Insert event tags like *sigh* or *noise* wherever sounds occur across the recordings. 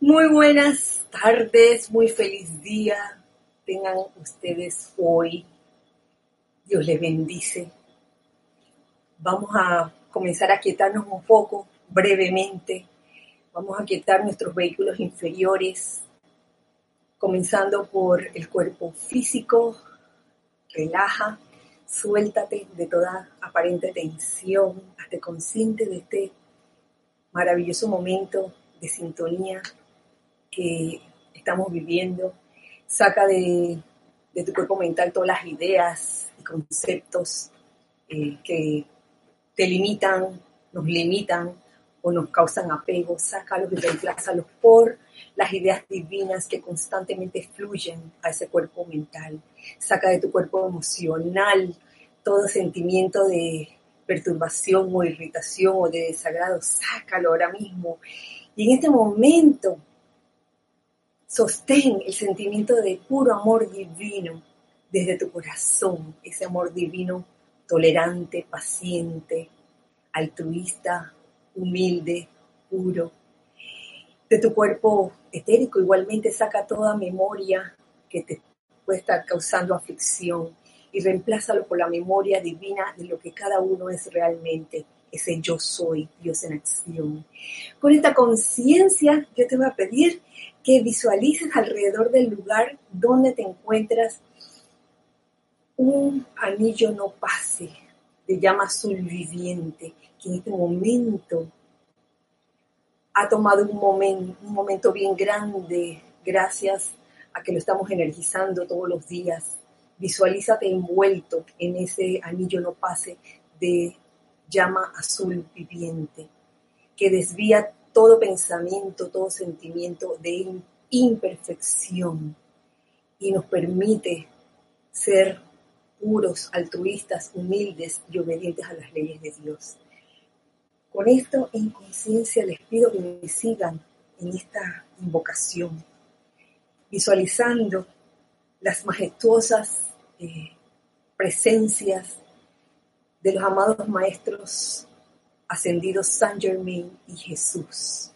Muy buenas tardes, muy feliz día tengan ustedes hoy. Dios les bendice. Vamos a comenzar a quietarnos un poco brevemente. Vamos a quietar nuestros vehículos inferiores, comenzando por el cuerpo físico. Relaja, suéltate de toda aparente tensión, hazte consciente de este maravilloso momento de sintonía que estamos viviendo. Saca de, tu cuerpo mental todas las ideas y conceptos eh, que te limitan, nos limitan o nos causan apego. Sácalos y reemplázalos por las ideas divinas que constantemente fluyen a ese cuerpo mental. Saca de tu cuerpo emocional todo sentimiento de perturbación o irritación o de desagrado. Sácalo ahora mismo. Y en este momento Sostén el sentimiento de puro amor divino desde tu corazón, ese amor divino tolerante, paciente, altruista, humilde, puro. De tu cuerpo etérico igualmente saca toda memoria que te puede estar causando aflicción y reemplázalo por la memoria divina de lo que cada uno es realmente, ese yo soy, Dios en acción. Con esta conciencia yo te voy a pedir que visualices alrededor del lugar donde te encuentras un anillo no pase de llama azul viviente que en este momento ha tomado un un momento bien grande gracias a que lo estamos energizando todos los días. Visualízate envuelto en ese anillo no pase de llama azul viviente que desvía todo pensamiento, todo sentimiento de imperfección y nos permite ser puros, altruistas, humildes y obedientes a las leyes de Dios. Con esto en conciencia les pido que me sigan en esta invocación, visualizando las majestuosas eh, presencias de los amados maestros ascendidos San Germain y Jesús.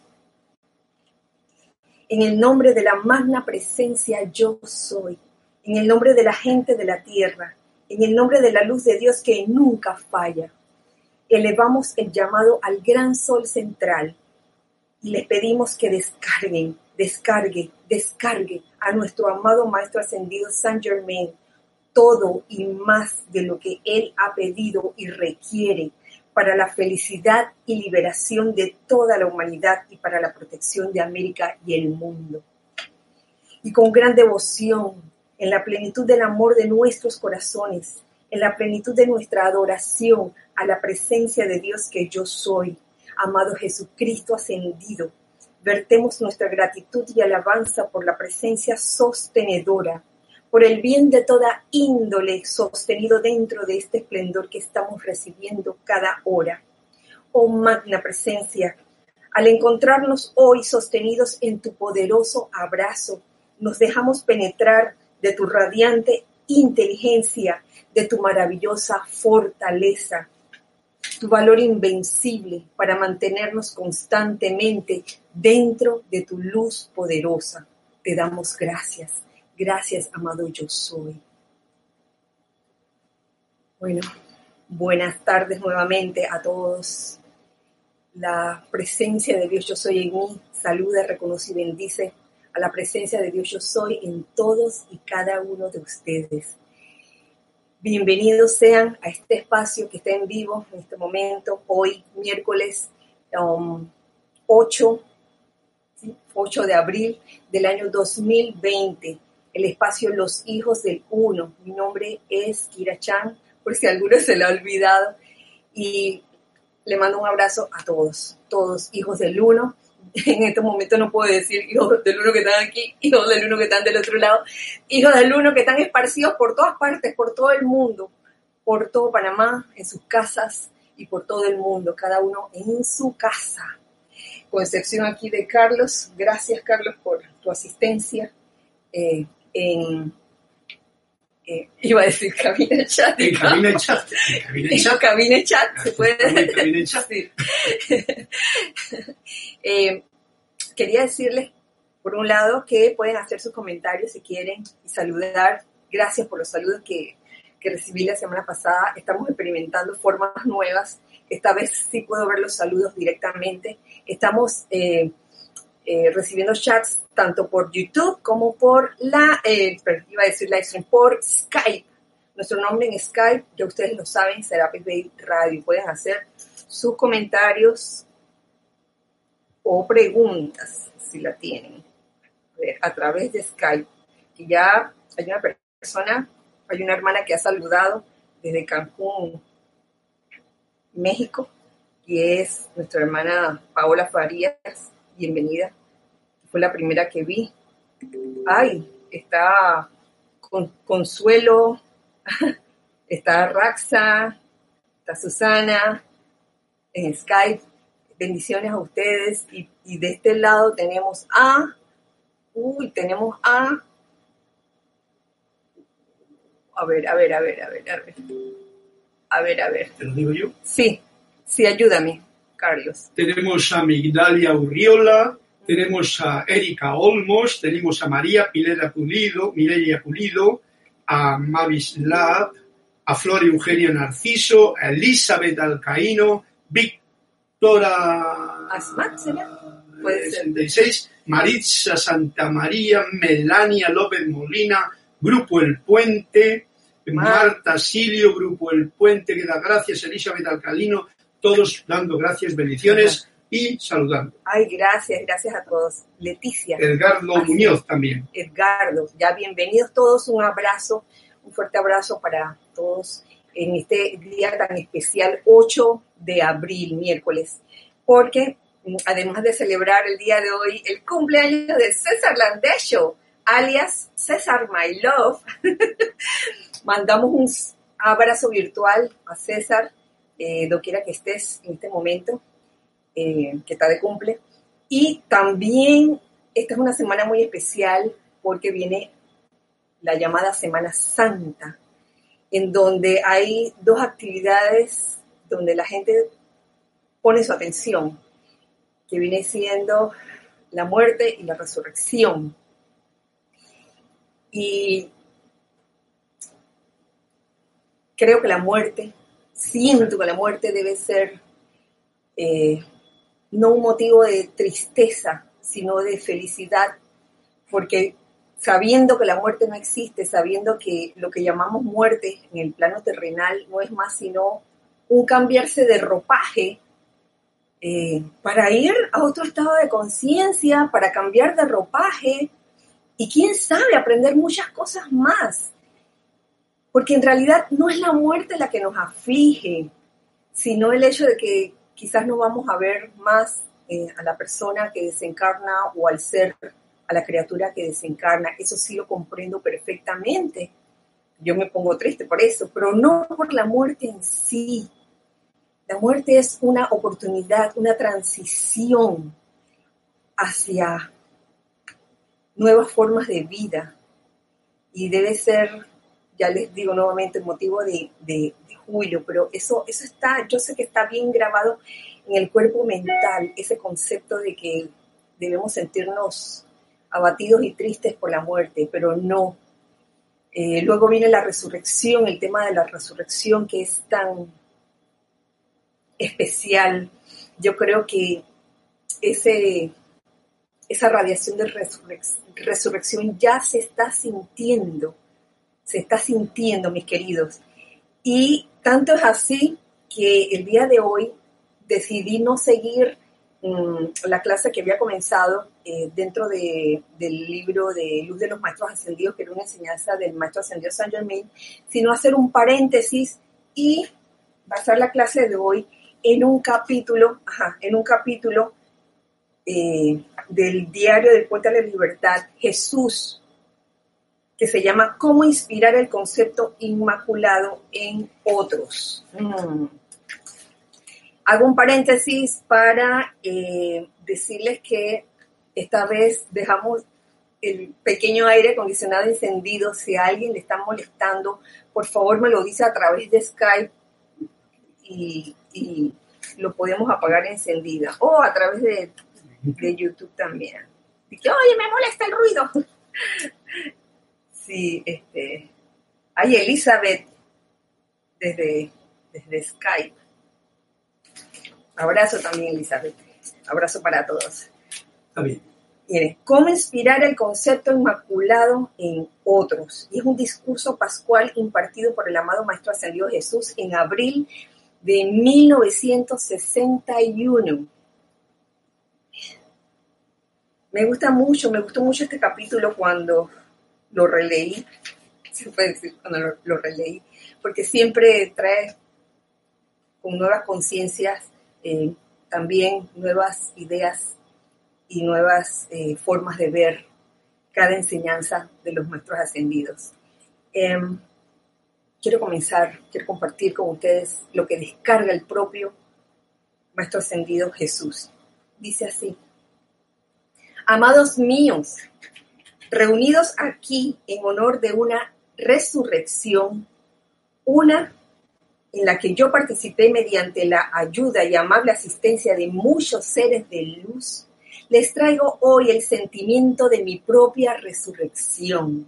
En el nombre de la magna presencia yo soy, en el nombre de la gente de la tierra, en el nombre de la luz de Dios que nunca falla, elevamos el llamado al gran sol central y le pedimos que descarguen, descargue, descargue a nuestro amado Maestro Ascendido San Germain todo y más de lo que Él ha pedido y requiere para la felicidad y liberación de toda la humanidad y para la protección de América y el mundo. Y con gran devoción, en la plenitud del amor de nuestros corazones, en la plenitud de nuestra adoración a la presencia de Dios que yo soy, amado Jesucristo ascendido, vertemos nuestra gratitud y alabanza por la presencia sostenedora por el bien de toda índole sostenido dentro de este esplendor que estamos recibiendo cada hora. Oh magna presencia, al encontrarnos hoy sostenidos en tu poderoso abrazo, nos dejamos penetrar de tu radiante inteligencia, de tu maravillosa fortaleza, tu valor invencible para mantenernos constantemente dentro de tu luz poderosa. Te damos gracias. Gracias, amado yo soy. Bueno, buenas tardes nuevamente a todos. La presencia de Dios yo soy en mí saluda, reconoce y bendice a la presencia de Dios yo soy en todos y cada uno de ustedes. Bienvenidos sean a este espacio que está en vivo en este momento, hoy miércoles 8, um, 8 de abril del año 2020 el espacio Los Hijos del Uno. Mi nombre es Kira Chan, por si alguno se lo ha olvidado. Y le mando un abrazo a todos, todos hijos del Uno. *laughs* En este momento no puedo decir hijos del Uno que están aquí, hijos del Uno que están del otro lado, hijos del Uno que están esparcidos por todas partes, por todo el mundo, por todo Panamá, en sus casas y por todo el mundo, cada uno en su casa. Con excepción aquí de Carlos, gracias Carlos por tu asistencia. Eh, en, eh, iba a decir cabina chat. En cabina chat. En *laughs* cabina chat. se puede cabina chat. *laughs* *laughs* eh, quería decirles por un lado, que pueden hacer sus comentarios si quieren y saludar. Gracias por los saludos que, que recibí la semana pasada. Estamos experimentando formas nuevas. Esta vez sí puedo ver los saludos directamente. Estamos eh, recibiendo chats tanto por YouTube como por la, eh, iba a decir live stream, por Skype. Nuestro nombre en Skype, ya ustedes lo saben, será Bay Radio. Pueden hacer sus comentarios o preguntas, si la tienen, a través de Skype. Y ya hay una persona, hay una hermana que ha saludado desde Cancún, México, y es nuestra hermana Paola Farías. Bienvenida. Fue la primera que vi. Ay, está con, Consuelo, *laughs* está Raxa, está Susana en Skype. Bendiciones a ustedes. Y, y de este lado tenemos a, uy, tenemos a, a ver, a ver, a ver, a ver, a ver. A ver, a ver. ¿Te lo digo yo? Sí, sí, ayúdame, Carlos. Tenemos a Migdalia Urriola, tenemos a Erika Olmos, tenemos a María Pilera Pulido, Mireia Pulido, a Mavis Lab, a Flor Eugenia Narciso, a Elizabeth Alcaíno, Víctora Asmat, ¿será? Puede 66, Maritza Santa María, Melania López Molina, Grupo El Puente, Marta Silio, Grupo El Puente, que da gracias, Elizabeth Alcalino, todos dando gracias, bendiciones y saludando. Ay, gracias, gracias a todos. Leticia. Edgardo Así Muñoz también. Edgardo, ya bienvenidos todos, un abrazo, un fuerte abrazo para todos en este día tan especial, 8 de abril, miércoles, porque mm, además de celebrar el día de hoy el cumpleaños de César Landesho, alias César My Love, *laughs* mandamos un abrazo virtual a César, eh, doquiera que estés en este momento, eh, que está de cumple. Y también esta es una semana muy especial porque viene la llamada Semana Santa, en donde hay dos actividades donde la gente pone su atención, que viene siendo la muerte y la resurrección. Y creo que la muerte, siento que la muerte debe ser eh, no un motivo de tristeza, sino de felicidad, porque sabiendo que la muerte no existe, sabiendo que lo que llamamos muerte en el plano terrenal no es más sino un cambiarse de ropaje eh, para ir a otro estado de conciencia, para cambiar de ropaje y quién sabe, aprender muchas cosas más. Porque en realidad no es la muerte la que nos aflige, sino el hecho de que quizás no vamos a ver más eh, a la persona que desencarna o al ser, a la criatura que desencarna. Eso sí lo comprendo perfectamente. Yo me pongo triste por eso, pero no por la muerte en sí. La muerte es una oportunidad, una transición hacia nuevas formas de vida y debe ser, ya les digo nuevamente, motivo de, de, júbilo, pero eso, eso está, yo sé que está bien grabado en el cuerpo mental, ese concepto de que debemos sentirnos abatidos y tristes por la muerte, pero no. Eh, luego viene la resurrección, el tema de la resurrección que es tan especial. Yo creo que ese, esa radiación de resurrec- resurrección ya se está sintiendo, se está sintiendo, mis queridos. Y tanto es así que el día de hoy decidí no seguir mm, la clase que había comenzado eh, dentro de- del libro de Luz de los Maestros Ascendidos, que era una enseñanza del Maestro Ascendido Saint Germain, sino hacer un paréntesis y basar la clase de hoy en un capítulo, en un capítulo eh, del diario del Puente a la Libertad, Jesús, que se llama Cómo inspirar el concepto inmaculado en otros. Mm. Hago un paréntesis para eh, decirles que esta vez dejamos el pequeño aire acondicionado encendido. Si a alguien le está molestando, por favor me lo dice a través de Skype y, y lo podemos apagar encendida o a través de, de YouTube también. Dije, oye, me molesta el ruido. Sí, este. Hay Elizabeth desde, desde Skype. Abrazo también, Elizabeth. Abrazo para todos. Está bien. Miren, ¿cómo inspirar el concepto inmaculado en otros? Y es un discurso pascual impartido por el amado Maestro Ascendido Jesús en abril de 1961. Me gusta mucho, me gustó mucho este capítulo cuando lo releí, se puede decir cuando lo, releí, porque siempre trae con nuevas conciencias, eh, también nuevas ideas y nuevas eh, formas de ver cada enseñanza de los maestros ascendidos. Em, quiero comenzar, quiero compartir con ustedes lo que descarga el propio maestro ascendido Jesús. Dice así, amados míos, reunidos aquí en honor de una resurrección, una en la que yo participé mediante la ayuda y amable asistencia de muchos seres de luz, les traigo hoy el sentimiento de mi propia resurrección,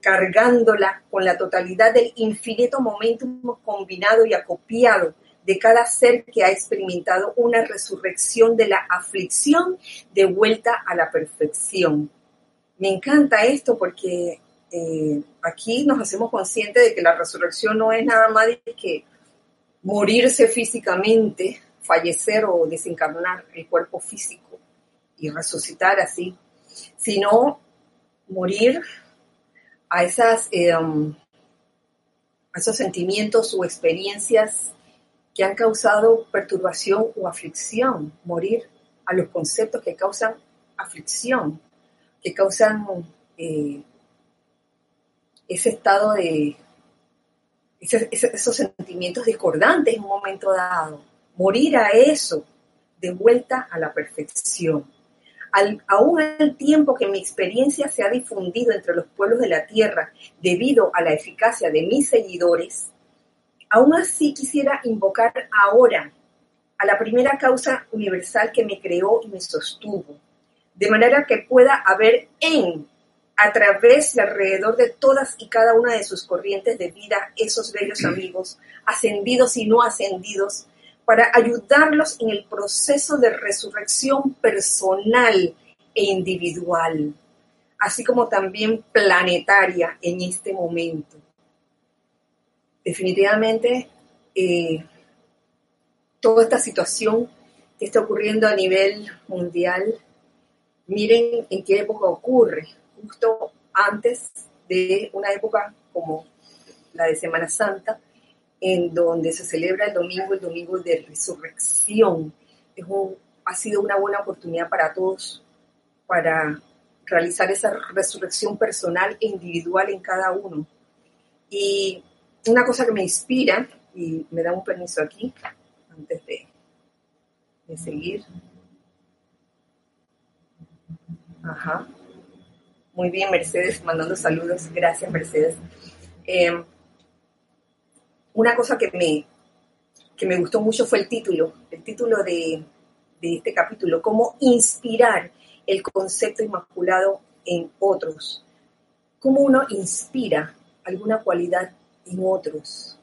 cargándola con la totalidad del infinito momentum combinado y acopiado de cada ser que ha experimentado una resurrección de la aflicción de vuelta a la perfección. Me encanta esto porque eh, aquí nos hacemos conscientes de que la resurrección no es nada más que morirse físicamente, fallecer o desencarnar el cuerpo físico y resucitar así, sino morir a, esas, eh, um, a esos sentimientos o experiencias que han causado perturbación o aflicción, morir a los conceptos que causan aflicción, causan eh, ese estado de, esos sentimientos discordantes en un momento dado, morir a eso, de vuelta a la perfección. Al, aún al tiempo que mi experiencia se ha difundido entre los pueblos de la tierra debido a la eficacia de mis seguidores, aún así quisiera invocar ahora a la primera causa universal que me creó y me sostuvo, de manera que pueda haber en a través y alrededor de todas y cada una de sus corrientes de vida, esos bellos amigos, ascendidos y no ascendidos, para ayudarlos en el proceso de resurrección personal e individual, así como también planetaria en este momento. Definitivamente, eh, toda esta situación que está ocurriendo a nivel mundial, miren en qué época ocurre justo antes de una época como la de Semana Santa, en donde se celebra el domingo, el domingo de resurrección. Es ha sido una buena oportunidad para todos para realizar esa resurrección personal e individual en cada uno. Y una cosa que me inspira, y me da un permiso aquí, antes de, de seguir. Ajá. Muy bien, Mercedes, mandando saludos. Gracias, Mercedes. Em, una cosa que me, que me gustó mucho fue el título, el título de, de este capítulo, cómo inspirar el concepto inmaculado en otros. Cómo uno inspira alguna cualidad en otros.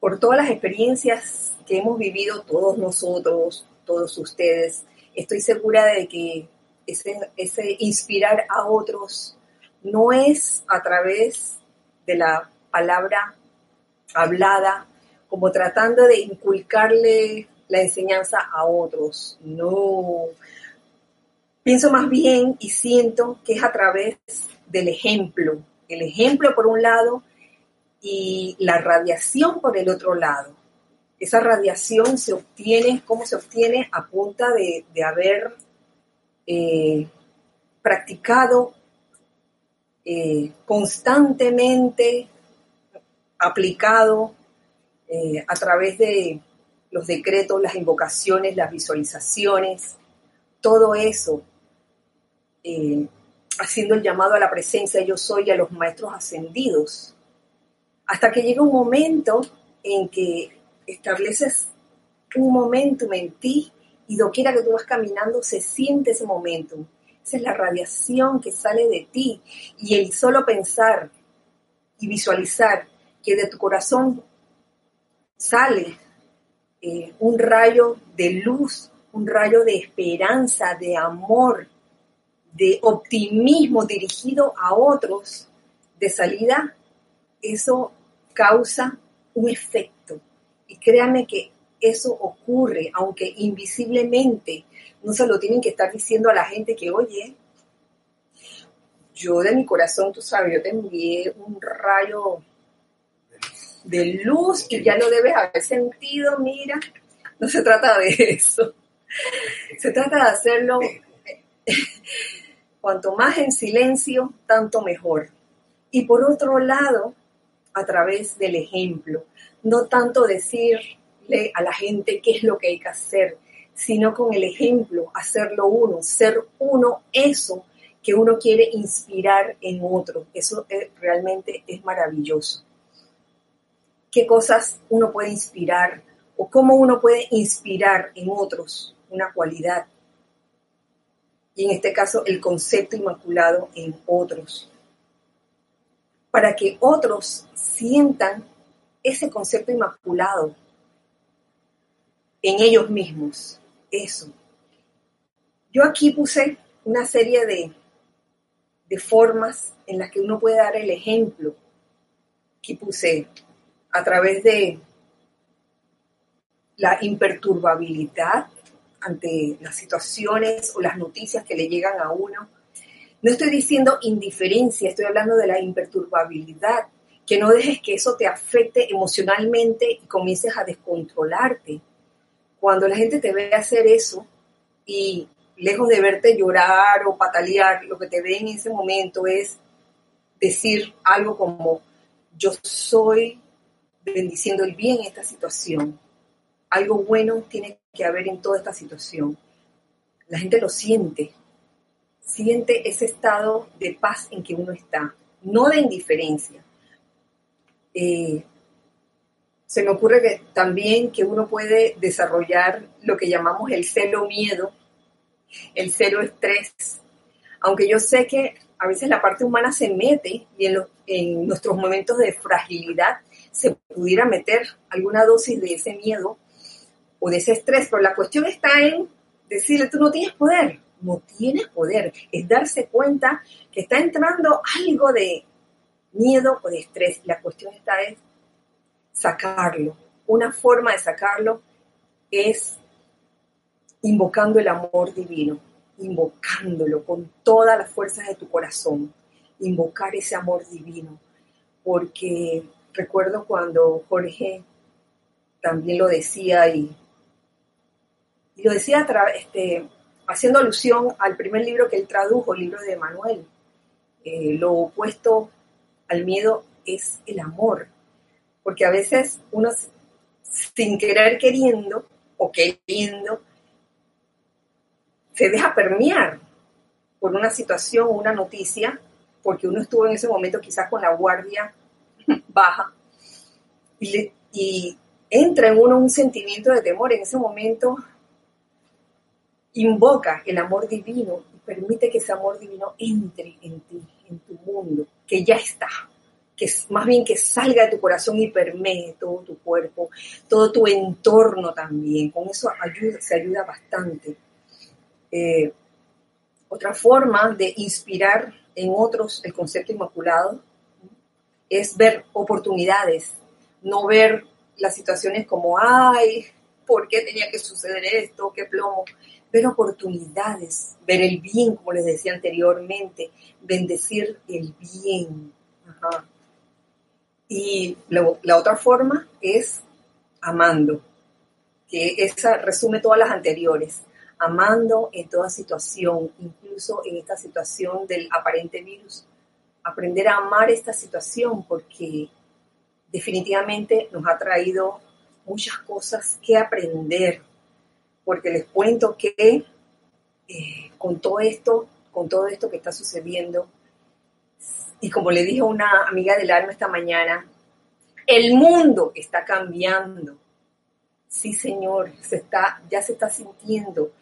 Por todas las experiencias que hemos vivido todos nosotros, todos ustedes, estoy segura de que ese, inspirar a otros no es a través de la palabra hablada, como tratando de inculcarle la enseñanza a otros. No. Pienso más bien y siento que es a través del ejemplo. El ejemplo por un lado y la radiación por el otro lado. Esa radiación se obtiene, ¿cómo se obtiene? A punta de, de haber eh, practicado eh, constantemente, aplicado eh, a través de los decretos, las invocaciones, las visualizaciones, todo eso, haciendo el llamado a la presencia yo soy a los maestros ascendidos, hasta que llega un momento en que estableces un momento en ti y doquiera que tú vas caminando se siente ese momento. Esa es la radiación que sale de ti. Y el solo pensar y visualizar que de tu corazón sale eh, un rayo de luz, un rayo de esperanza, de amor, de optimismo dirigido a otros, de salida, eso causa un efecto. Y créanme que eso ocurre, aunque invisiblemente no se lo tienen que estar diciendo a la gente que, oye, yo de mi corazón, tú sabes, yo te envié un rayo de luz que ya no debes haber sentido, mira, no se trata de eso. Se trata de hacerlo cuanto más en silencio, tanto mejor. Y por otro lado, a través del ejemplo, no tanto decirle a la gente qué es lo que hay que hacer, sino con el ejemplo, hacerlo uno, ser uno eso que uno quiere inspirar en otro. Eso realmente es maravilloso. ¿Qué cosas uno puede inspirar o cómo uno puede inspirar en otros una cualidad? Y en este caso, el concepto inmaculado en otros. Para que otros sientan ese concepto inmaculado en ellos mismos. Eso. Yo aquí puse una serie de, de formas en las que uno puede dar el ejemplo. que puse a través de la imperturbabilidad ante las situaciones o las noticias que le llegan a uno. No estoy diciendo indiferencia, estoy hablando de la imperturbabilidad, que no dejes que eso te afecte emocionalmente y comiences a descontrolarte. Cuando la gente te ve hacer eso y lejos de verte llorar o patalear, lo que te ve en ese momento es decir algo como, yo soy bendiciendo el bien en esta situación. Algo bueno tiene que haber en toda esta situación. La gente lo siente, siente ese estado de paz en que uno está, no de indiferencia. Eh, se me ocurre que también que uno puede desarrollar lo que llamamos el cero miedo, el cero estrés, aunque yo sé que a veces la parte humana se mete y en, en nuestros momentos de fragilidad se pudiera meter alguna dosis de ese miedo o de ese estrés, pero la cuestión está en decirle, tú no tienes poder, no tienes poder, es darse cuenta que está entrando algo de miedo o de estrés. La cuestión está en sacarlo. Una forma de sacarlo es invocando el amor divino, invocándolo con todas las fuerzas de tu corazón, invocar ese amor divino, porque recuerdo cuando Jorge también lo decía y y lo decía este, haciendo alusión al primer libro que él tradujo, el libro de Manuel. Eh, lo opuesto al miedo es el amor, porque a veces uno sin querer queriendo o queriendo se deja permear por una situación o una noticia, porque uno estuvo en ese momento quizás con la guardia *laughs* baja y, y entra en uno un sentimiento de temor. En ese momento invoca el amor divino y permite que ese amor divino entre en ti, en tu mundo, que ya está, que más bien que salga de tu corazón y permee todo tu cuerpo, todo tu entorno también. Con eso ayuda, se ayuda bastante. Eh, otra forma de inspirar en otros el concepto inmaculado es ver oportunidades, no ver las situaciones como, ay, ¿por qué tenía que suceder esto? ¿Qué plomo? Ver oportunidades, ver el bien, como les decía anteriormente, bendecir el bien. Y la, otra forma es amando, que esa resume todas las anteriores, amando en toda situación, incluso en esta situación del aparente virus. Aprender a amar esta situación porque definitivamente nos ha traído muchas cosas que aprender, porque les cuento que eh, con todo esto, con todo esto que está sucediendo, y como le dijo una amiga del alma esta mañana, el mundo está cambiando. Sí, señor, se está, ya se está sintiendo.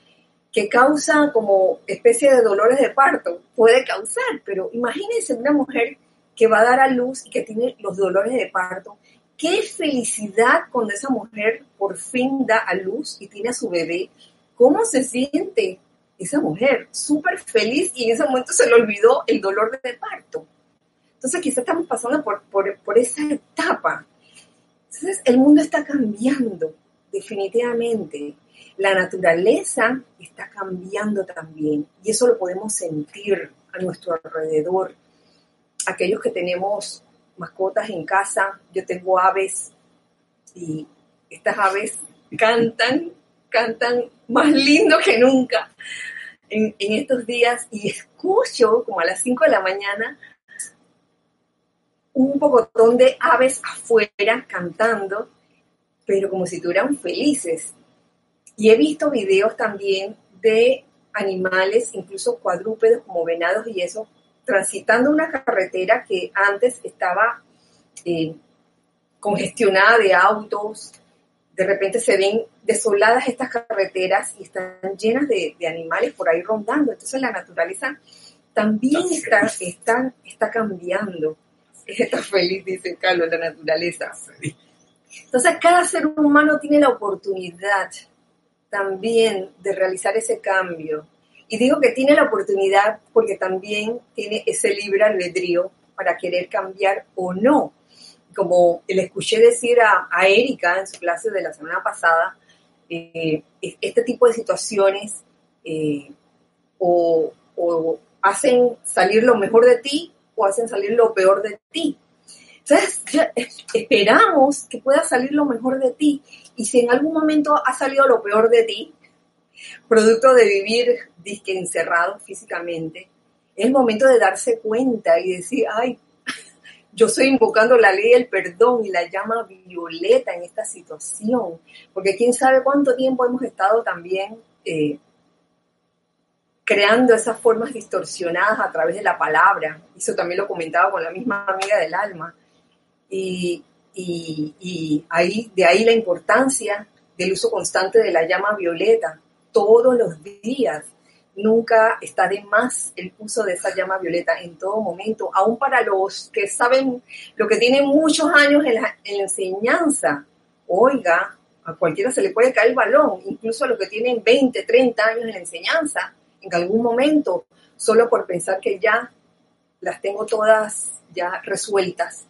Que causa como especie de dolores de parto, puede causar, pero imagínense una mujer que va a dar a luz y que tiene los dolores de parto. Qué felicidad cuando esa mujer por fin da a luz y tiene a su bebé. ¿Cómo se siente esa mujer? Súper feliz y en ese momento se le olvidó el dolor de parto. Entonces quizá estamos pasando por, por, esa etapa. Entonces el mundo está cambiando, definitivamente. La naturaleza está cambiando también y eso lo podemos sentir a nuestro alrededor. Aquellos que tenemos mascotas en casa, yo tengo aves y estas aves cantan, cantan más lindo que nunca en, estos días y escucho como a las 5 de la mañana un pocotón de aves afuera cantando, pero como si estuvieran felices. Y he visto videos también de animales, incluso cuadrúpedos como venados y eso, transitando una carretera que antes estaba eh, congestionada de autos. De repente se ven desoladas estas carreteras y están llenas de, animales por ahí rondando. Entonces la naturaleza también está, está, está cambiando *laughs* está feliz, dice Carlos, la naturaleza. Entonces, cada ser humano tiene la oportunidad también de realizar ese cambio. Y digo que tiene la oportunidad porque también tiene ese libre albedrío para querer cambiar o no. Como le escuché decir a, Erika en su clase de la semana pasada, eh, este tipo de situaciones eh, o hacen salir lo mejor de ti hacen salir lo peor de ti. Entonces, esperamos que pueda salir lo mejor de ti. Y si en algún momento ha salido lo peor de ti, producto de vivir disque encerrado físicamente, es el momento de darse cuenta y decir, ay, *laughs* yo estoy invocando la ley del perdón y la llama violeta en esta situación, porque quién sabe cuánto tiempo hemos estado también eh, creando esas formas distorsionadas a través de la palabra. Eso también lo comentaba con la misma amiga del alma. Y, ahí, de ahí la importancia del uso constante de la llama violeta, todos los días. Nunca está de más el uso de esa llama violeta en todo momento, aún para los que saben, lo que tienen muchos años en la, en la enseñanza. Oiga, a cualquiera se le puede caer el balón, incluso a los que tienen 20, 30 años en la enseñanza, en algún momento, solo por pensar que ya las tengo todas ya resueltas.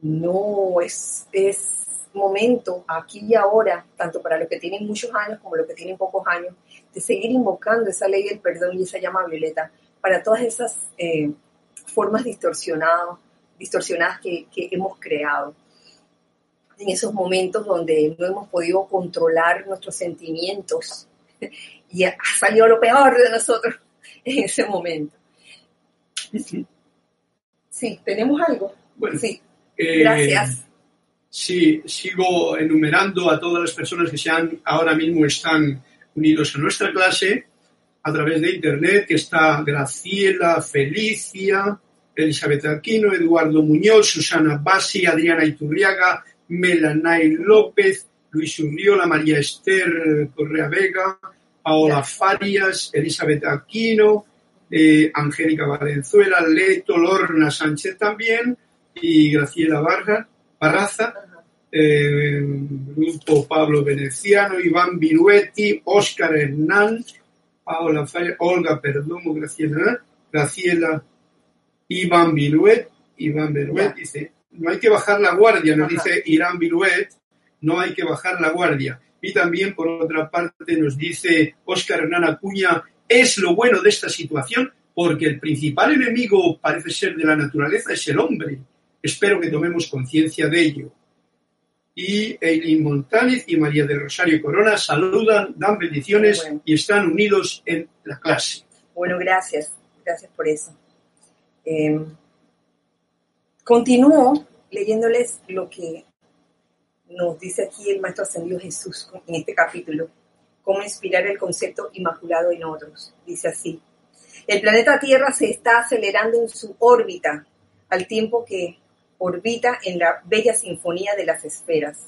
No, es, es momento, aquí y ahora, tanto para los que tienen muchos años como los que tienen pocos años, de seguir invocando esa ley del perdón y esa llama violeta para todas esas eh, formas distorsionadas, distorsionadas que, que hemos creado. En esos momentos donde no hemos podido controlar nuestros sentimientos *laughs* y ha salido lo peor de nosotros *laughs* en ese momento. Sí, ¿tenemos algo? Bueno, sí, eh, gracias. Sí, sigo enumerando a todas las personas que sean, ahora mismo están unidos a nuestra clase a través de internet, que está Graciela, Felicia, Elizabeth Aquino, Eduardo Muñoz, Susana Basi, Adriana Iturriaga, Melanay López, Luis Urriola, María Esther Correa Vega, Paola Farias, Elizabeth Aquino, eh, Angélica Valenzuela, Leto, Lorna Sánchez también, y Graciela Vargas, Barraza, eh, Grupo Pablo Veneciano, Iván Viruetti, Óscar Hernán, Paola Farias, Olga Perdomo, Graciela, Graciela, Iván Viruet, Iván Viruet dice, no hay que bajar la guardia, nos dice Irán Viruet, no hay que bajar la guardia. Y también, por otra parte, nos dice Óscar Hernán Acuña, es lo bueno de esta situación porque el principal enemigo parece ser de la naturaleza es el hombre. Espero que tomemos conciencia de ello. Y Eileen Montáñez y María del Rosario Corona saludan, dan bendiciones y están unidos en la clase. Bueno, gracias. Gracias por eso. Em, continúo leyéndoles lo que nos dice aquí el Maestro Ascendido Jesús en este capítulo, cómo inspirar el concepto inmaculado en otros. Dice así, el planeta Tierra se está acelerando en su órbita al tiempo que orbita en la bella sinfonía de las esferas.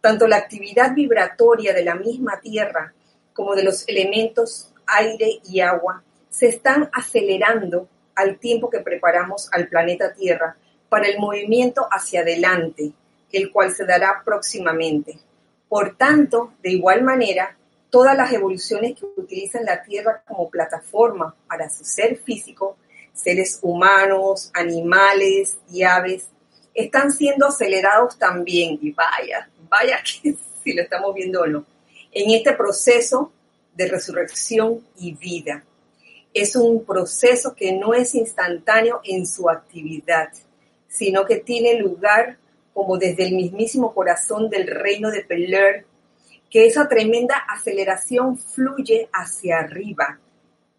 Tanto la actividad vibratoria de la misma Tierra como de los elementos aire y agua se están acelerando al tiempo que preparamos al planeta Tierra para el movimiento hacia adelante, el cual se dará próximamente. Por tanto, de igual manera, todas las evoluciones que utilizan la Tierra como plataforma para su ser físico, seres humanos, animales y aves, están siendo acelerados también, y vaya, vaya que *laughs* si lo estamos viendo o no, en este proceso de resurrección y vida. Es un proceso que no es instantáneo en su actividad, sino que tiene lugar como desde el mismísimo corazón del reino de Peler, que esa tremenda aceleración fluye hacia arriba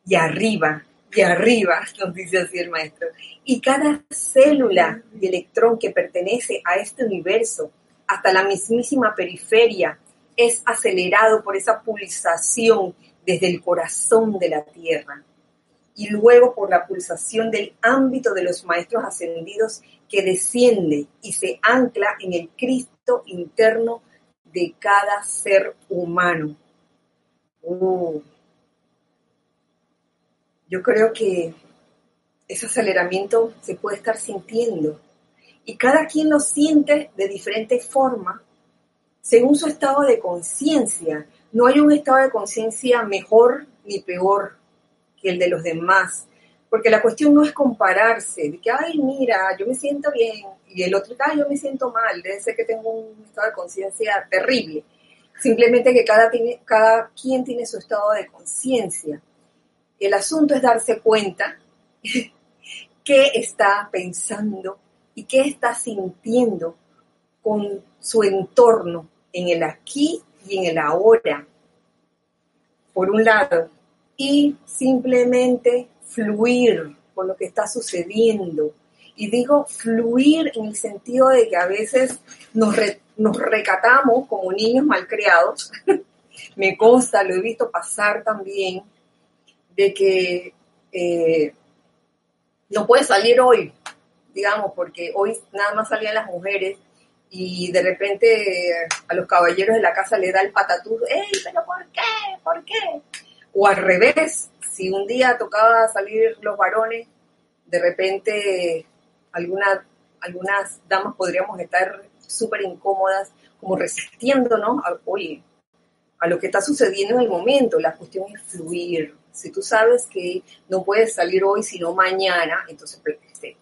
y arriba y arriba, nos dice así el maestro. Y cada célula y electrón que pertenece a este universo, hasta la mismísima periferia, es acelerado por esa pulsación desde el corazón de la Tierra y luego por la pulsación del ámbito de los maestros ascendidos que desciende y se ancla en el Cristo interno de cada ser humano. Uh. Yo creo que ese aceleramiento se puede estar sintiendo y cada quien lo siente de diferente forma según su estado de conciencia. No hay un estado de conciencia mejor ni peor que el de los demás. Porque la cuestión no es compararse, de que, ay, mira, yo me siento bien, y el otro, ay, yo me siento mal, debe ser que tengo un estado de conciencia terrible. Simplemente que cada, tiene, cada quien tiene su estado de conciencia. El asunto es darse cuenta *laughs* qué está pensando y qué está sintiendo con su entorno en el aquí y en el ahora. Por un lado, y simplemente fluir con lo que está sucediendo. Y digo fluir en el sentido de que a veces nos, recatamos como niños malcriados. *laughs* Me consta, lo he visto pasar también, de que eh, no puede salir hoy, digamos, porque hoy nada más salían las mujeres y de repente a los caballeros de la casa le da el patatús, ¡Ey, pero por qué! ¿Por qué? O al revés, si un día tocaba salir los varones, de repente alguna, algunas damas podríamos estar súper incómodas, como resistiéndonos a, oye, a lo que está sucediendo en el momento. La cuestión es fluir. Si tú sabes que no puedes salir hoy, sino mañana, entonces pues, este,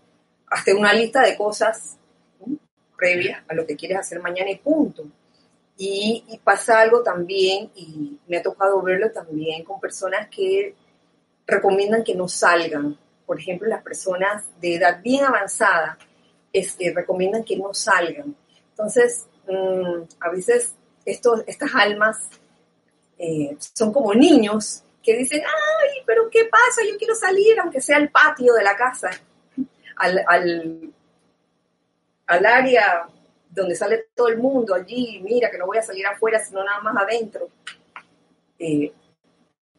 hazte una lista de cosas previas a lo que quieres hacer mañana y punto. Y, pasa algo también, y me ha tocado verlo también con personas que recomiendan que no salgan. Por ejemplo, las personas de edad bien avanzada este, recomiendan que no salgan. Entonces, mm, a veces estas almas eh, son como niños que dicen, ay, pero ¿qué pasa? Yo quiero salir, aunque sea al patio de la casa, al, al, al área donde sale todo el mundo allí, mira que no voy a salir afuera, sino nada más adentro. Eh,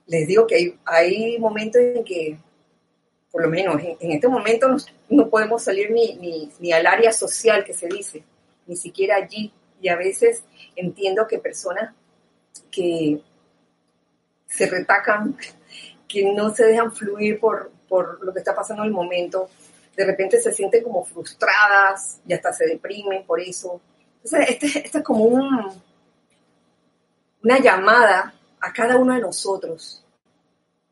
les digo que hay, momentos en que, por lo menos en, este momento, no, podemos salir ni, ni, al área social que se dice, ni siquiera allí. Y a veces entiendo que personas que se retacan, que no se dejan fluir por, por lo que está pasando en el momento, de repente se sienten como frustradas y hasta se deprimen por eso. Entonces, este, este es como un, una llamada a cada uno de nosotros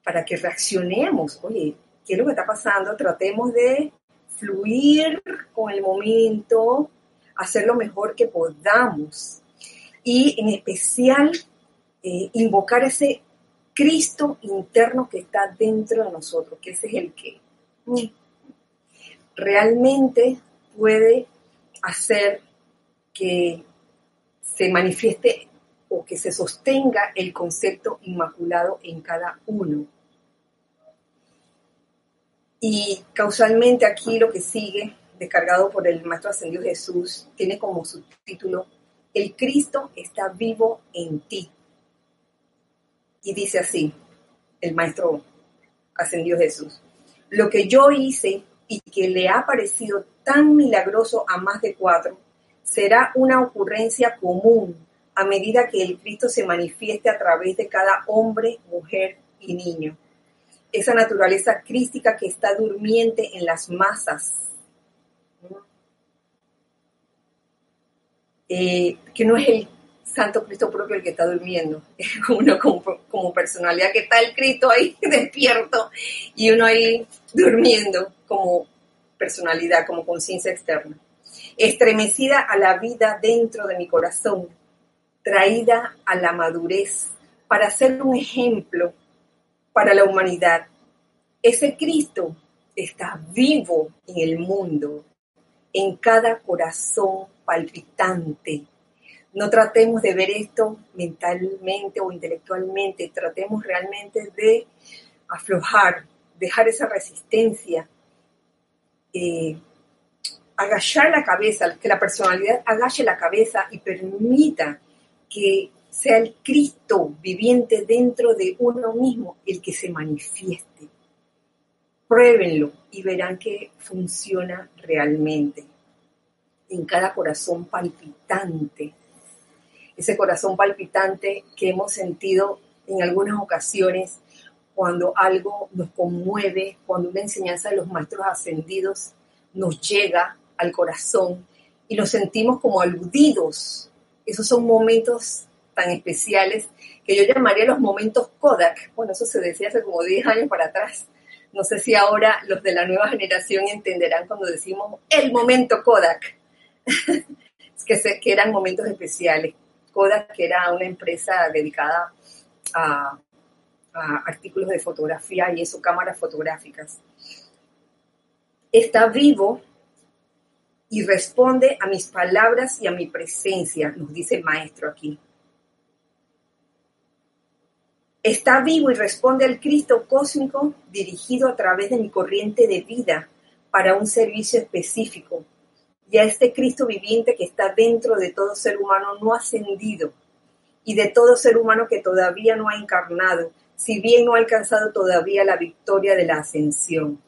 para que reaccionemos. Oye, ¿qué es lo que está pasando? Tratemos de fluir con el momento, hacer lo mejor que podamos. Y en especial, eh, invocar ese Cristo interno que está dentro de nosotros, que ese es el que realmente puede hacer que se manifieste o que se sostenga el concepto inmaculado en cada uno. Y causalmente aquí lo que sigue, descargado por el Maestro Ascendido Jesús, tiene como subtítulo, El Cristo está vivo en ti. Y dice así, el Maestro Ascendido Jesús, lo que yo hice y que le ha parecido tan milagroso a más de cuatro, será una ocurrencia común a medida que el Cristo se manifieste a través de cada hombre, mujer y niño. Esa naturaleza crística que está durmiente en las masas, eh, que no es el Santo Cristo propio el que está durmiendo, uno como, como personalidad que está el Cristo ahí *laughs* despierto y uno ahí durmiendo como personalidad, como conciencia externa. Estremecida a la vida dentro de mi corazón, traída a la madurez para ser un ejemplo para la humanidad. Ese Cristo está vivo en el mundo, en cada corazón palpitante. No tratemos de ver esto mentalmente o intelectualmente, tratemos realmente de aflojar, dejar esa resistencia, eh, agachar la cabeza, que la personalidad agache la cabeza y permita que sea el Cristo viviente dentro de uno mismo el que se manifieste. Pruébenlo y verán que funciona realmente. En cada corazón palpitante, ese corazón palpitante que hemos sentido en algunas ocasiones cuando algo nos conmueve, cuando una enseñanza de los maestros ascendidos nos llega al corazón y nos sentimos como aludidos esos son momentos tan especiales que yo llamaría los momentos Kodak. Bueno, eso se decía hace como 10 años para atrás. No sé si ahora los de la nueva generación entenderán cuando decimos el momento Kodak. *laughs* que, que eran momentos especiales. Kodak que era una empresa dedicada a, a artículos de fotografía y eso, cámaras fotográficas. Está vivo y responde a mis palabras y a mi presencia, nos dice el maestro aquí. Está vivo y responde al Cristo cósmico dirigido a través de mi corriente de vida para un servicio específico. Y a este Cristo viviente que está dentro de todo ser humano no ascendido y de todo ser humano que todavía no ha encarnado, si bien no ha alcanzado todavía la victoria de la ascensión.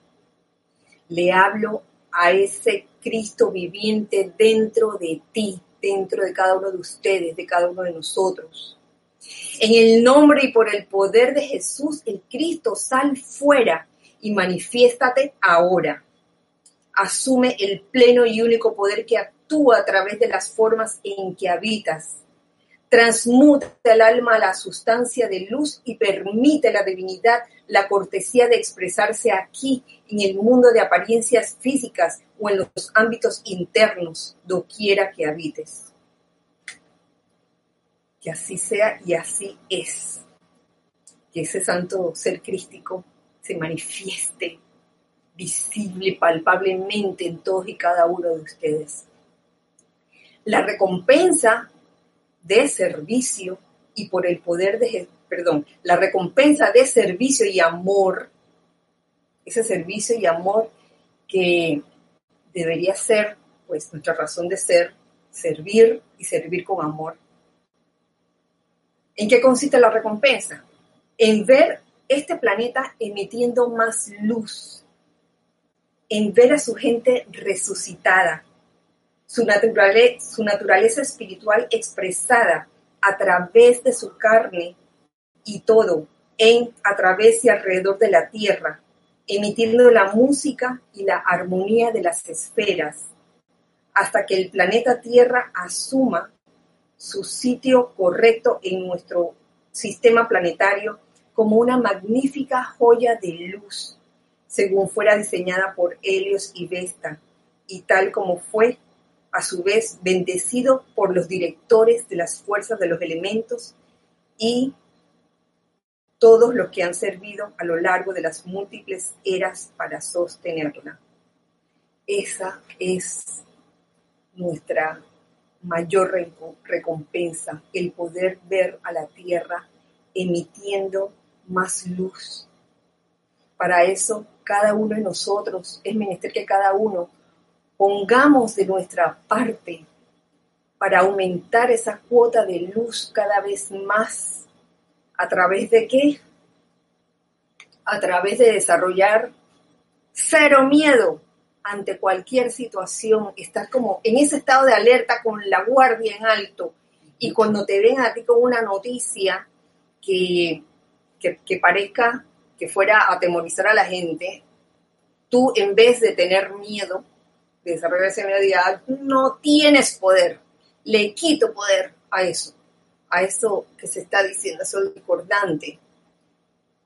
Le hablo a ese Cristo viviente dentro de ti, dentro de cada uno de ustedes, de cada uno de nosotros. En el nombre y por el poder de Jesús, el Cristo, sal fuera y manifiéstate ahora. Asume el pleno y único poder que actúa a través de las formas en que habitas. Transmuta el alma a la sustancia de luz y permite a la divinidad la cortesía de expresarse aquí en el mundo de apariencias físicas o en los ámbitos internos, doquiera que habites. Que así sea y así es. Que ese santo ser crístico se manifieste visible, palpablemente en todos y cada uno de ustedes. La recompensa de servicio y por el poder de, perdón, la recompensa de servicio y amor, ese servicio y amor que debería ser, pues, nuestra razón de ser, servir y servir con amor. ¿En qué consiste la recompensa? En ver este planeta emitiendo más luz, en ver a su gente resucitada, su, su naturaleza espiritual expresada a través de su carne y todo, en, a través y alrededor de la tierra, emitiendo la música y la armonía de las esferas, hasta que el planeta Tierra asuma su sitio correcto en nuestro sistema planetario como una magnífica joya de luz, según fuera diseñada por Helios y Vesta, y tal como fue, a su vez, bendecido por los directores de las fuerzas de los elementos y todos los que han servido a lo largo de las múltiples eras para sostenerla. Esa es nuestra mayor recompensa, el poder ver a la tierra emitiendo más luz. Para eso, cada uno de nosotros, es menester que cada uno pongamos de nuestra parte para aumentar esa cuota de luz cada vez más ¿A través de qué? A través de desarrollar cero miedo, ante cualquier situación, estás como en ese estado de alerta con la guardia en alto y cuando te ven a ti con una noticia que, que, parezca que fuera a atemorizar a la gente, tú en vez de tener miedo, de desarrollar esa mediodía, no tienes poder, le quito poder a eso, a eso que se está diciendo, eso discordante.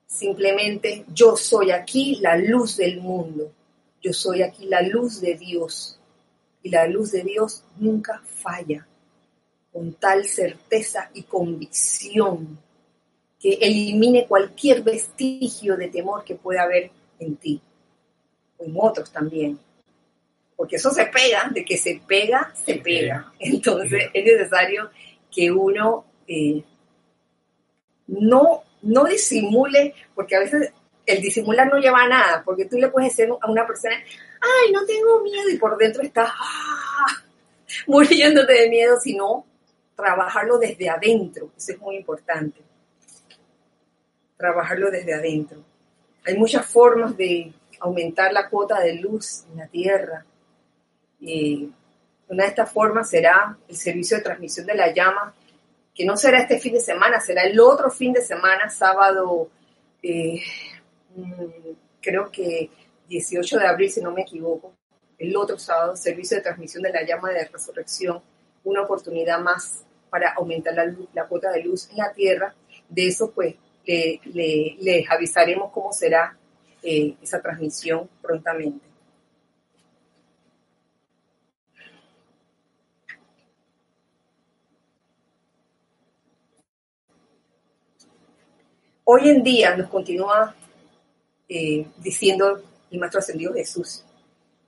Simplemente yo soy aquí la luz del mundo. Yo soy aquí la luz de Dios. Y la luz de Dios nunca falla, con tal certeza y convicción que elimine cualquier vestigio de temor que pueda haber en ti o en otros también. Porque eso se pega, de que se pega, se pega. *laughs* Entonces es necesario que uno eh, no, no disimule, porque a veces el disimular no lleva a nada, porque tú le puedes decir a una persona, ay, no tengo miedo, y por dentro estás ah, *laughs* muriéndote de miedo, sino trabajarlo desde adentro, eso es muy importante. Trabajarlo desde adentro. Hay muchas formas de aumentar la cuota de luz en la Tierra. Y una de estas formas será el servicio de transmisión de la llama, que no será este fin de semana, será el otro fin de semana, sábado eh, Mm, creo que 18 de abril, si no me equivoco, el otro sábado, servicio de transmisión de la llama de resurrección, una oportunidad más para aumentar la, la cuota de luz en la tierra. De eso, pues, les avisaremos cómo será eh, esa transmisión prontamente. Hoy en día nos continúa eh, diciendo el Maestro Ascendido Jesús.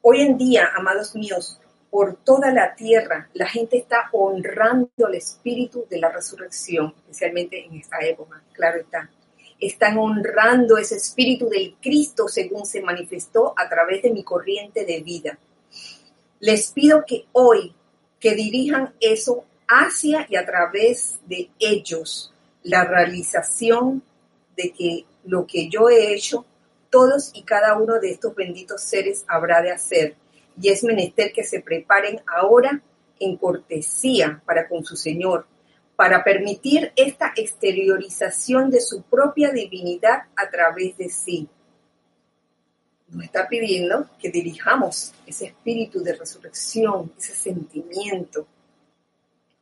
Hoy en día, amados míos, por toda la tierra, la gente está honrando el espíritu de la resurrección, especialmente en esta época, claro está. Están honrando ese espíritu del Cristo según se manifestó a través de mi corriente de vida. Les pido que hoy, que dirijan eso hacia y a través de ellos, la realización de que lo que yo he hecho todos y cada uno de estos benditos seres habrá de hacer, y es menester que se preparen ahora en cortesía para con su Señor, para permitir esta exteriorización de su propia divinidad a través de sí. Nos está pidiendo que dirijamos ese espíritu de resurrección, ese sentimiento,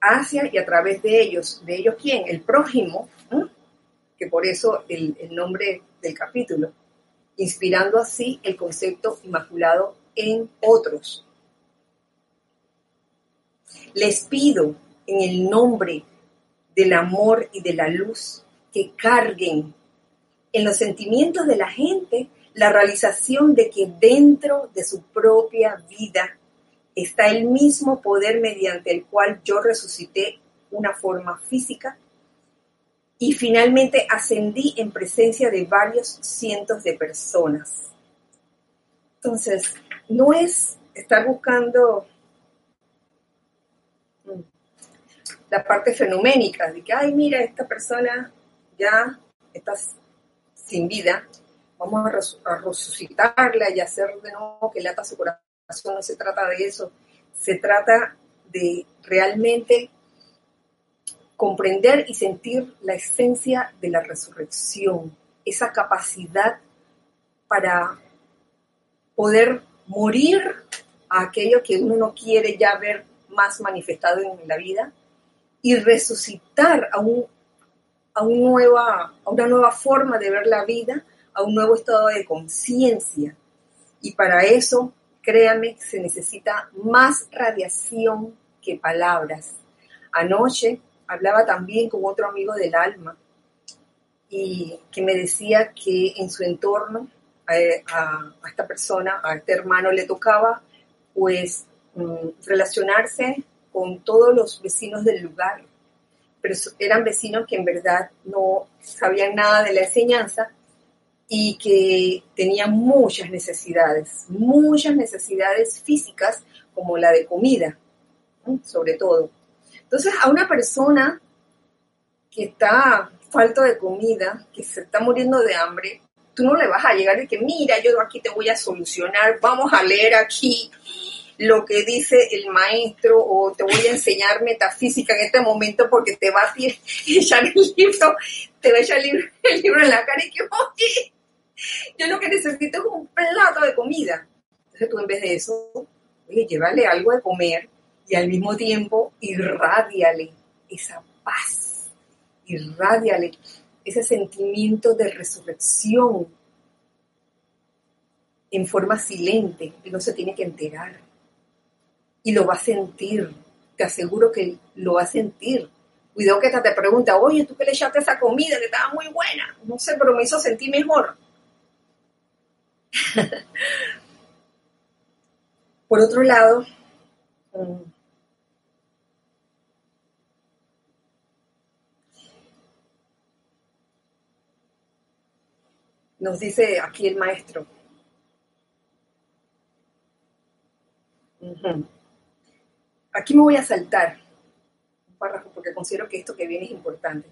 hacia y a través de ellos. ¿De ellos quién? El prójimo, que por eso el, el nombre del capítulo inspirando así el concepto inmaculado en otros. Les pido en el nombre del amor y de la luz que carguen en los sentimientos de la gente la realización de que dentro de su propia vida está el mismo poder mediante el cual yo resucité una forma física y finalmente ascendí en presencia de varios cientos de personas. Entonces, no es estar buscando mm, la parte fenoménica de que, ay, mira, esta persona ya está sin vida, vamos a resucitarla y hacer de nuevo que lata su corazón. No se trata de eso, se trata de realmente comprender y sentir la esencia de la resurrección, esa capacidad para poder morir a aquello que uno no quiere ya ver más manifestado en la vida y resucitar a, un, a, nueva, a una nueva forma de ver la vida, a un nuevo estado de conciencia. Y para eso, créanme, se necesita más radiación que palabras. Anoche hablaba también con otro amigo del alma y que me decía que en su entorno a, esta persona, a este hermano le tocaba pues mm, relacionarse con todos los vecinos del lugar, pero eran vecinos que en verdad no sabían nada de la enseñanza y que tenían muchas necesidades, muchas necesidades físicas como la de comida, sobre todo. Entonces, a una persona que está falto de comida, que se está muriendo de hambre, tú no le vas a llegar de que, mira, yo aquí te voy a solucionar, vamos a leer aquí lo que dice el maestro o te voy a enseñar metafísica en este momento porque te va a *laughs* echar el libro, te va a echar el libro, *laughs* el libro en la cara y que, oye, yo lo que necesito es un plato de comida. Entonces tú en vez de eso, oye, llévale algo de comer y al mismo tiempo irradiale esa paz, irradiale ese sentimiento de resurrección en forma silente, y no se tiene que enterar. Y lo va a sentir, te aseguro que lo va a sentir. Cuidado que esta te pregunta, oye, ¿tú qué le echaste esa comida que estaba muy buena? No sé, pero me hizo sentir mejor. *laughs* Por otro lado, mm, nos dice aquí el maestro. Aquí me voy a saltar un párrafo porque considero que esto que viene es importante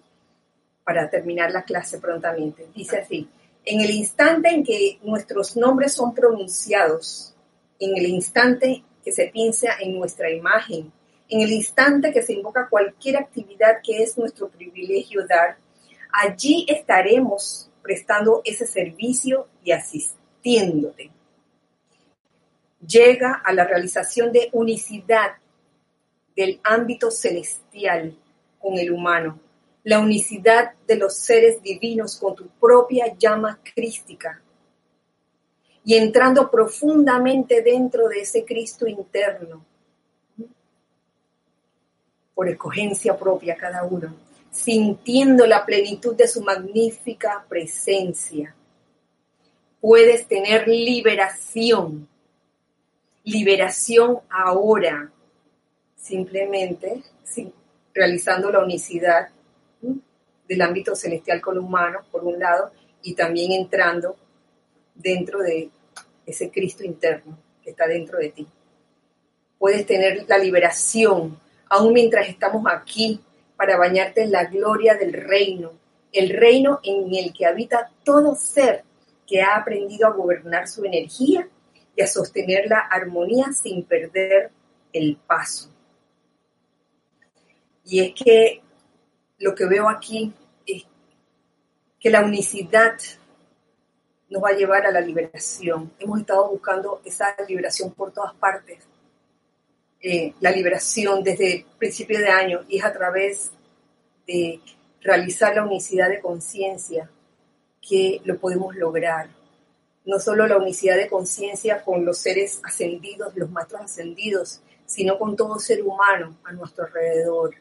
para terminar la clase prontamente. Dice así, en el instante en que nuestros nombres son pronunciados, en el instante que se piensa en nuestra imagen, en el instante que se invoca cualquier actividad que es nuestro privilegio dar, allí estaremos prestando ese servicio y asistiéndote. Llega a la realización de unicidad del ámbito celestial con el humano, la unicidad de los seres divinos con tu propia llama crística. Y entrando profundamente dentro de ese Cristo interno, por escogencia propia cada uno, sintiendo la plenitud de su magnífica presencia. Puedes tener liberación, liberación ahora, simplemente realizando la unicidad del ámbito celestial con lo humano, por un lado, y también entrando dentro de ese Cristo interno que está dentro de ti. Puedes tener la liberación, aún mientras estamos aquí, para bañarte en la gloria del reino, el reino en el que habita todo ser que ha aprendido a gobernar su energía y a sostener la armonía sin perder el paso. Y es que lo que veo aquí es que la unicidad nos va a llevar a la liberación. Hemos estado buscando esa liberación por todas partes. Eh, la liberación desde el principio de año y es a través de realizar la unicidad de conciencia que lo podemos lograr. No solo la unicidad de conciencia con los seres ascendidos, los maestros ascendidos, sino con todo ser humano a nuestro alrededor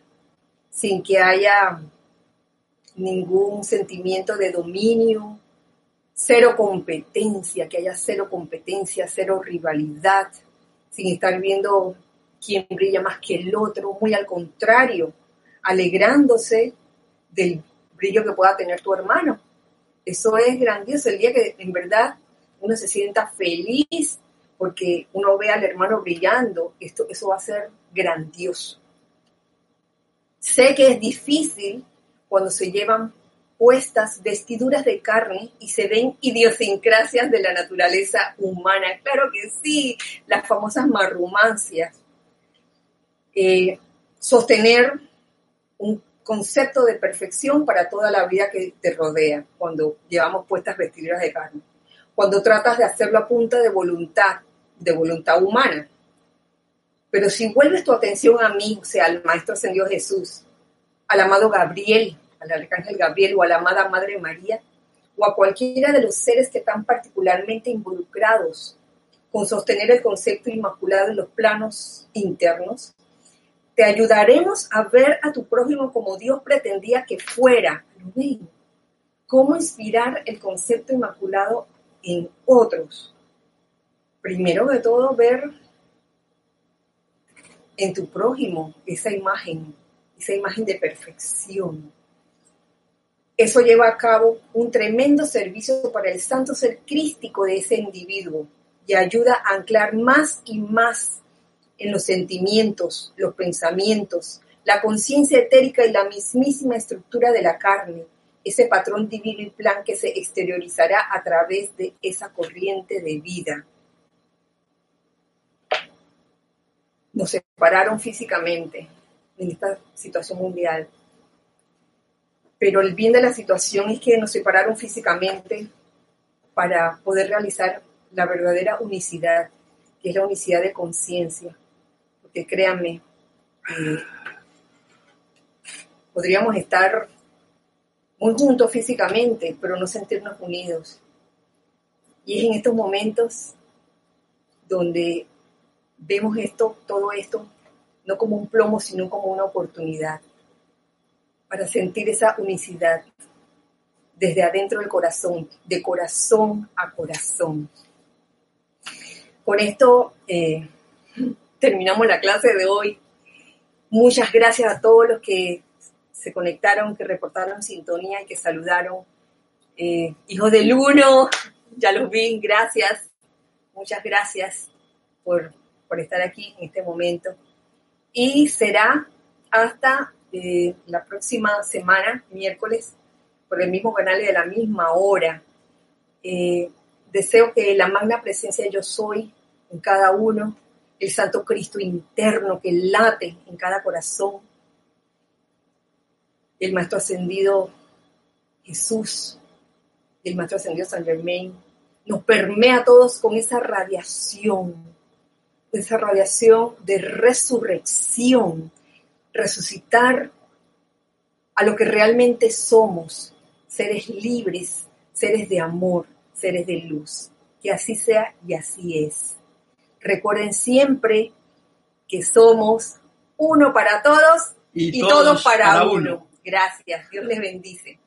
sin que haya ningún sentimiento de dominio, cero competencia, que haya cero competencia, cero rivalidad, sin estar viendo quién brilla más que el otro, muy al contrario, alegrándose del brillo que pueda tener tu hermano. Eso es grandioso, el día que en verdad uno se sienta feliz porque uno ve al hermano brillando, esto, eso va a ser grandioso. Sé que es difícil cuando se llevan puestas vestiduras de carne y se ven idiosincrasias de la naturaleza humana. Claro que sí, las famosas marrumancias. Eh, sostener un concepto de perfección para toda la vida que te rodea cuando llevamos puestas vestiduras de carne. Cuando tratas de hacerlo a punta de voluntad, de voluntad humana. Pero si vuelves tu atención a mí, o sea, al Maestro Ascendido Jesús, al amado Gabriel, al Arcángel Gabriel o a la amada Madre María, o a cualquiera de los seres que están particularmente involucrados con sostener el concepto inmaculado en los planos internos, te ayudaremos a ver a tu prójimo como Dios pretendía que fuera. ¿Cómo inspirar el concepto inmaculado en otros? Primero de todo, ver en tu prójimo esa imagen, esa imagen de perfección. Eso lleva a cabo un tremendo servicio para el santo ser crístico de ese individuo y ayuda a anclar más y más en los sentimientos, los pensamientos, la conciencia etérica y la mismísima estructura de la carne, ese patrón divino y plan que se exteriorizará a través de esa corriente de vida. Nos separaron físicamente en esta situación mundial, pero el bien de la situación es que nos separaron físicamente para poder realizar la verdadera unicidad, que es la unicidad de conciencia. Porque créanme, eh, podríamos estar muy juntos físicamente, pero no sentirnos unidos. Y es en estos momentos donde vemos esto, todo esto, no como un plomo, sino como una oportunidad para sentir esa unicidad desde adentro del corazón, de corazón a corazón. Con esto eh, terminamos la clase de hoy. Muchas gracias a todos los que se conectaron, que reportaron sintonía y que saludaron. Eh, hijos del uno, ya los vi, gracias. Muchas gracias por, por estar aquí en este momento. Y será hasta eh, la próxima semana, miércoles, por el mismo canal y de la misma hora. Eh, deseo que la magna presencia yo soy en cada uno, el Santo Cristo interno que late en cada corazón, el Maestro Ascendido Jesús, el Maestro Ascendido San Germain, nos permea a todos con esa radiación, esa radiación de resurrección, resucitar a lo que realmente somos, seres libres, seres de amor, seres de luz. Que así sea y así es. Recuerden siempre que somos uno para todos y, todos, para, uno. Gracias. Dios les bendice.